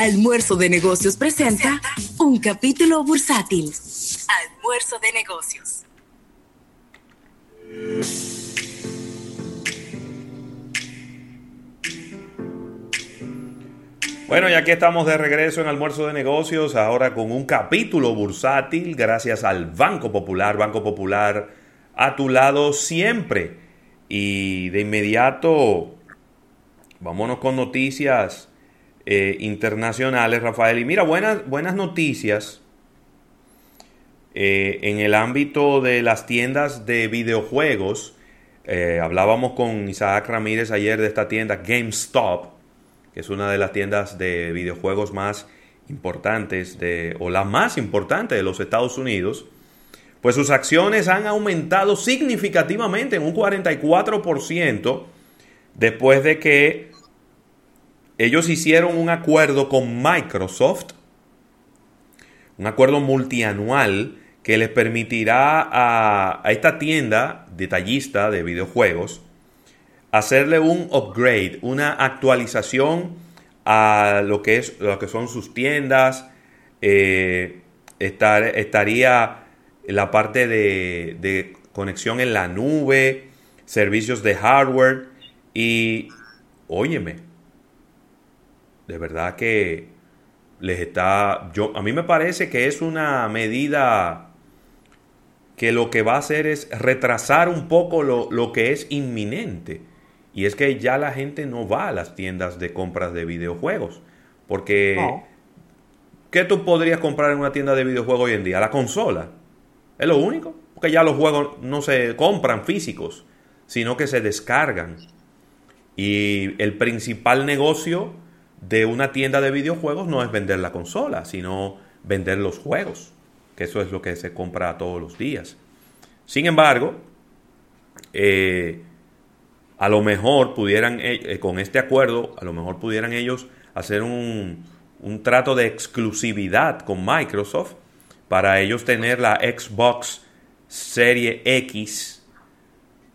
Almuerzo de Negocios presenta un capítulo bursátil. Almuerzo de Negocios. Bueno, y aquí estamos de regreso en Almuerzo de Negocios, ahora con un capítulo bursátil, gracias al Banco Popular, Banco Popular a tu lado siempre. Y de inmediato, vámonos con noticias eh, internacionales, Rafael. Y mira, buenas, buenas noticias eh, en el ámbito de las tiendas de videojuegos. Eh, hablábamos con Isaac Ramírez ayer de esta tienda GameStop que es una de las tiendas de videojuegos más importantes de, o la más importante de los Estados Unidos, pues sus acciones han aumentado significativamente en un 44% después de que ellos hicieron un acuerdo con Microsoft, un acuerdo multianual que les permitirá a, esta tienda detallista de videojuegos hacerle un upgrade, una actualización a lo que, es, lo que son sus tiendas. Eh, estar, estaría la parte de, de, conexión en la nube, servicios de hardware y, óyeme, de verdad que les está, yo, a mí me parece que es una medida que lo que va a hacer es retrasar un poco lo, lo que es inminente. Y es que ya la gente no va a las tiendas de compras de videojuegos. Porque, ¿qué tú podrías comprar en una tienda de videojuegos hoy en día? La consola. Es lo único. Porque ya los juegos no se compran físicos, sino que se descargan. Y el principal negocio de una tienda de videojuegos no es vender la consola, sino vender los juegos. Que eso es lo que se compra todos los días. Sin embargo, eh, a lo mejor pudieran, eh, eh, con este acuerdo, a lo mejor pudieran ellos hacer un, un trato de exclusividad con Microsoft para ellos tener la Xbox Serie X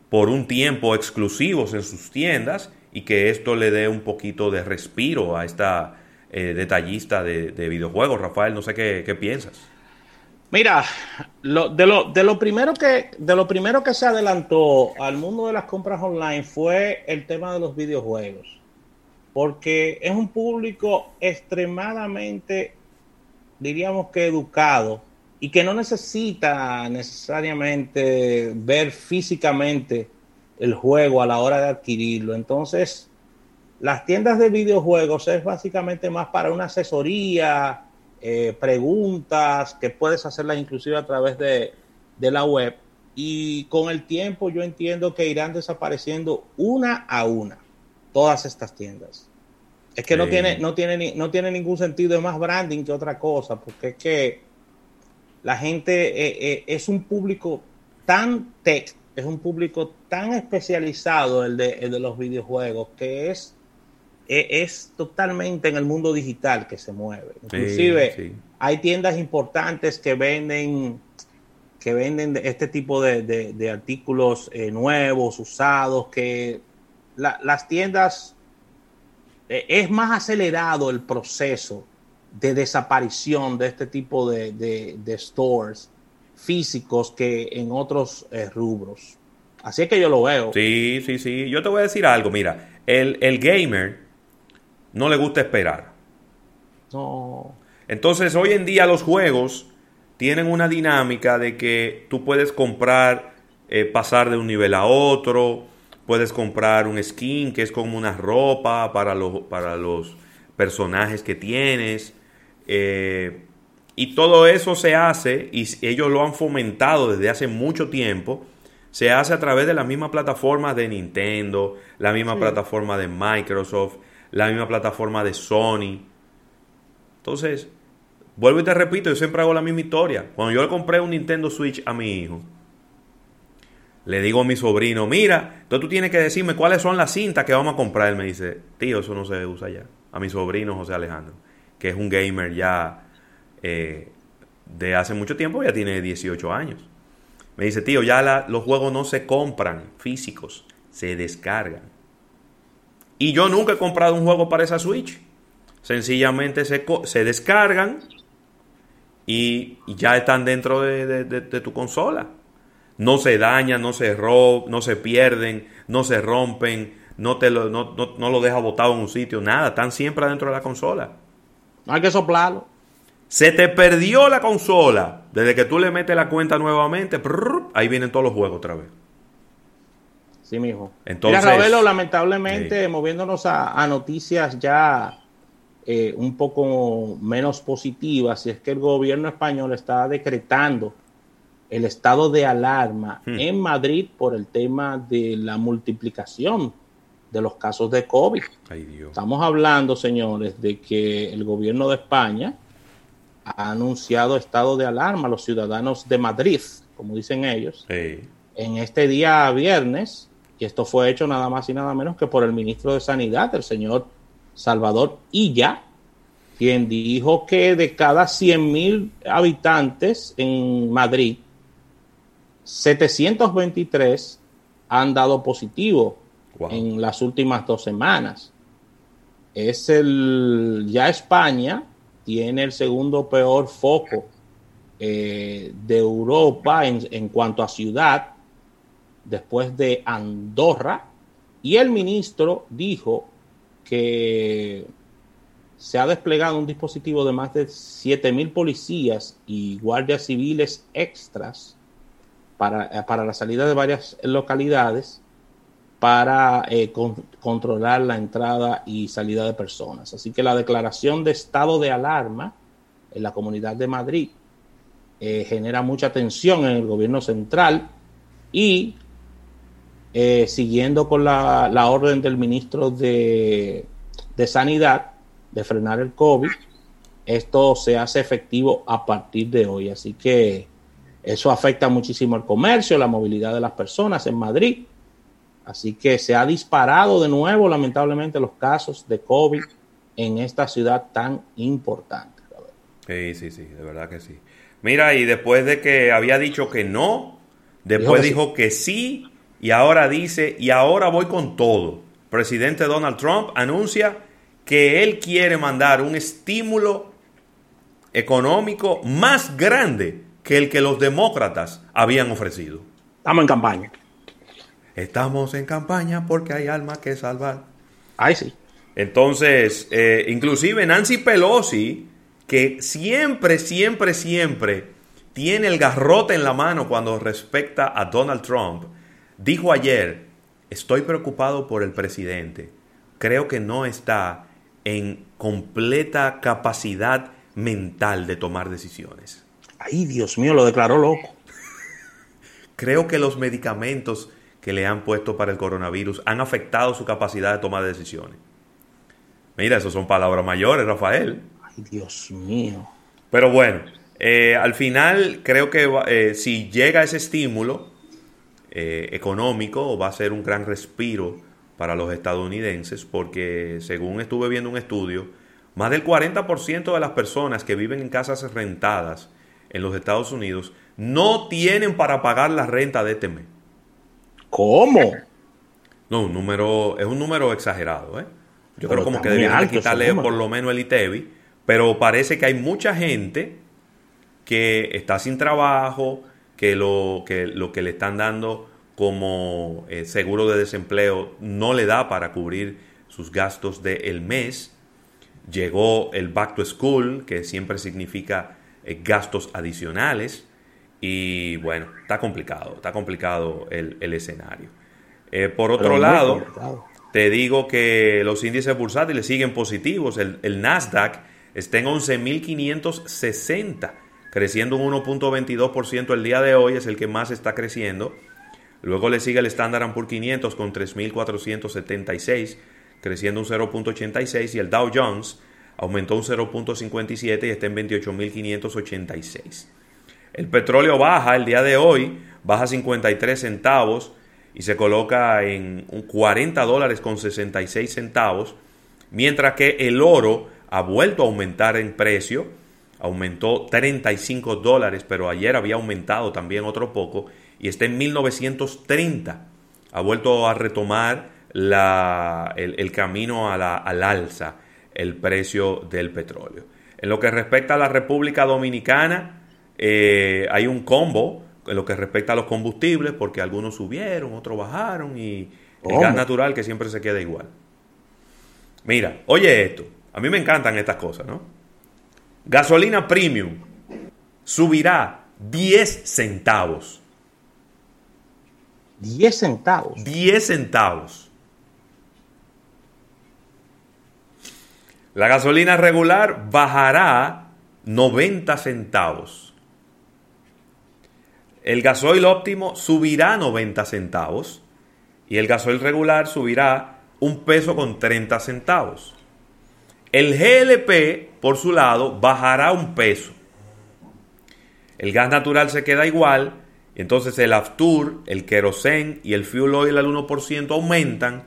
por un tiempo exclusivos en sus tiendas y que esto le dé un poquito de respiro a esta eh, detallista de, de, videojuegos. Rafael, no sé qué, qué piensas. Mira, lo, de, lo, de, lo primero que, de lo primero que se adelantó al mundo de las compras online fue el tema de los videojuegos. Porque es un público extremadamente, diríamos que educado, y que no necesita necesariamente ver físicamente el juego a la hora de adquirirlo. Entonces, las tiendas de videojuegos es básicamente más para una asesoría, eh, preguntas que puedes hacerlas inclusive a través de, de, la web. Y con el tiempo yo entiendo que irán desapareciendo una a una todas estas tiendas. Es que sí. no, tiene, no, tiene, no tiene ningún sentido, es más branding que otra cosa, porque es que la gente eh, eh, es un público tan tech, es un público tan especializado el de, el de los videojuegos, que es e, es totalmente en el mundo digital que se mueve. Inclusive sí, sí. hay tiendas importantes que venden que venden este tipo de, de, de artículos eh, nuevos, usados, que la, las tiendas eh, es más acelerado el proceso de desaparición de este tipo de, de stores físicos que en otros eh, rubros. Así es que yo lo veo. Sí, sí, sí. Yo te voy a decir algo, mira, el, el gamer no le gusta esperar. No. Entonces, hoy en día los juegos tienen una dinámica de que tú puedes comprar, eh, pasar de un nivel a otro, puedes comprar un skin que es como una ropa para los, para los personajes que tienes. Eh, y todo eso se hace, y ellos lo han fomentado desde hace mucho tiempo, se hace a través de la misma plataforma de Nintendo, la misma sí. plataforma de Microsoft, la misma plataforma de Sony. Entonces, vuelvo y te repito, yo siempre hago la misma historia. Cuando yo le compré un Nintendo Switch a mi hijo, le digo a mi sobrino, mira, entonces tú tienes que decirme cuáles son las cintas que vamos a comprar. Él me dice, tío, eso no se usa ya. A mi sobrino José Alejandro, que es un gamer ya eh, de hace mucho tiempo, ya tiene 18 años. Me dice, tío, ya los juegos no se compran físicos, se descargan. Y yo nunca he comprado un juego para esa Switch. sencillamente se, se descargan y, ya están dentro de, tu consola. No se dañan, no se roban, no se pierden, no se rompen, no, te lo, no, no, lo deja botado en un sitio, nada, están siempre dentro de la consola. No hay que soplarlo. Se te perdió la consola. Desde que tú le metes la cuenta nuevamente, ahí vienen todos los juegos otra vez. Sí, mijo. Entonces, Mira, Ravelo, lamentablemente, moviéndonos a, noticias ya eh, un poco menos positivas, y es que el gobierno español está decretando el estado de alarma hmm. en Madrid por el tema de la multiplicación de los casos de COVID. Estamos hablando, señores, de que el gobierno de España ha anunciado estado de alarma a los ciudadanos de Madrid, como dicen ellos, en este día viernes, y esto fue hecho nada más y nada menos que por el ministro de Sanidad, el señor Salvador Illa, quien dijo que de cada 100 mil habitantes en Madrid, 723 han dado positivo en las últimas dos semanas. Es el ya España tiene el segundo peor foco eh, de Europa en, en cuanto a ciudad, después de Andorra, y el ministro dijo que se ha desplegado un dispositivo de más de 7.000 policías y guardias civiles extras para, para la salida de varias localidades para eh, controlar la entrada y salida de personas. Así que la declaración de estado de alarma en la Comunidad de Madrid eh, genera mucha tensión en el gobierno central y eh, siguiendo con la, orden del ministro de, de Sanidad de frenar el COVID, esto se hace efectivo a partir de hoy. Así que eso afecta muchísimo el comercio, la movilidad de las personas en Madrid Así que se ha disparado de nuevo, lamentablemente, los casos de COVID en esta ciudad tan importante. Sí, sí, sí, de verdad que sí. Mira, y después de que había dicho que no, después dijo que, sí, y ahora dice, y ahora voy con todo. Presidente Donald Trump anuncia que él quiere mandar un estímulo económico más grande que el que los demócratas habían ofrecido. Estamos en campaña. Estamos en campaña porque hay alma que salvar. Ay, sí. Entonces, eh, inclusive Nancy Pelosi, que siempre, siempre, siempre tiene el garrote en la mano cuando respecta a Donald Trump, dijo ayer, estoy preocupado por el presidente. Creo que no está en completa capacidad mental de tomar decisiones. Ay, Dios mío, lo declaró loco. Creo que los medicamentos que le han puesto para el coronavirus han afectado su capacidad de tomar decisiones. Mira, eso son palabras mayores, Rafael. Ay, Dios mío. Pero bueno, eh, al final creo que eh, si llega ese estímulo eh, económico, va a ser un gran respiro para los estadounidenses, porque según estuve viendo un estudio, más del 40% de las personas que viven en casas rentadas en los Estados Unidos no tienen para pagar la renta de este mes. ¿Cómo? No, un número, es un número exagerado, ¿eh? Yo creo como que deberían quitarle por lo menos el ITEVI, pero parece que hay mucha gente que está sin trabajo, que lo que, lo que le están dando como eh, seguro de desempleo no le da para cubrir sus gastos del mes. Llegó el back to school, que siempre significa eh, gastos adicionales. Y bueno, está complicado, está complicado el, escenario. Eh, por otro lado, te digo que los índices bursátiles siguen positivos. El, Nasdaq está en 11.560, creciendo un 1.22% el día de hoy, es el que más está creciendo. Luego le sigue el Standard Poor's 500 con 3.476, creciendo un 0.86 y el Dow Jones aumentó un 0.57 y está en 28.586. El petróleo baja el día de hoy, baja 53 centavos y se coloca en 40 dólares con 66 centavos, mientras que el oro ha vuelto a aumentar en precio, aumentó 35 dólares, pero ayer había aumentado también otro poco y está en 1930. Ha vuelto a retomar el, camino a la, al alza el precio del petróleo. En lo que respecta a la República Dominicana, eh, hay un combo en lo que respecta a los combustibles, porque algunos subieron, otros bajaron y el gas natural que siempre se queda igual. Mira, oye esto, a mí me encantan estas cosas, ¿no? Gasolina premium subirá 10 centavos. 10 centavos. 10 centavos. La gasolina regular bajará 90 centavos. El gasoil óptimo subirá 90 centavos. Y el gasoil regular subirá un peso con 30 centavos. El GLP, por su lado, bajará un peso. El gas natural se queda igual. Entonces el Aftur, el kerosene y el fuel oil al 1% aumentan.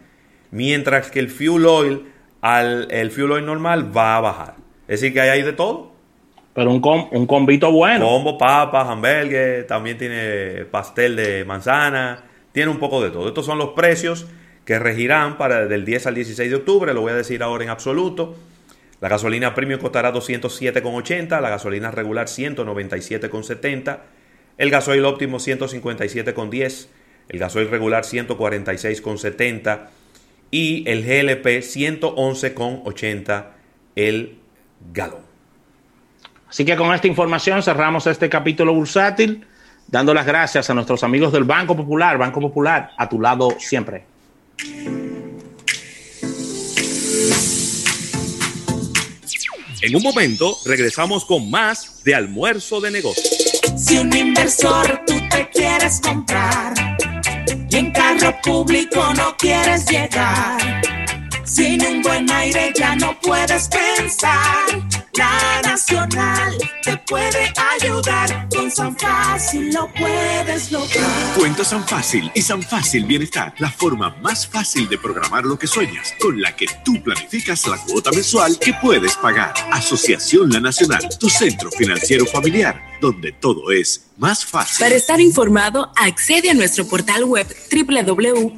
Mientras que el fuel oil, al, el fuel oil normal va a bajar. Es decir, que hay de todo. Pero un, com, un combito bueno. Combo, papas, hamburgues, también tiene pastel de manzana, tiene un poco de todo. Estos son los precios que regirán para del 10 al 16 de octubre, lo voy a decir ahora en absoluto. La gasolina premium costará 207,80, la gasolina regular 197,70, el gasoil óptimo 157,10, el gasoil regular 146,70 y el GLP 111,80 el galón. Así que con esta información cerramos este capítulo bursátil, dando las gracias a nuestros amigos del Banco Popular. Banco Popular, a tu lado siempre. En un momento regresamos con más de almuerzo de negocios. Si un inversor tú te quieres comprar y en carro público no quieres llegar, sin un buen aire ya no puedes pensar. La te puede ayudar. Con San Fácil lo puedes lograr. Cuenta San Fácil y San Fácil Bienestar, la forma más fácil de programar lo que sueñas, con la que tú planificas la cuota mensual que puedes pagar. Asociación La Nacional, tu centro financiero familiar, donde todo es más fácil. Para estar informado, accede a nuestro portal web www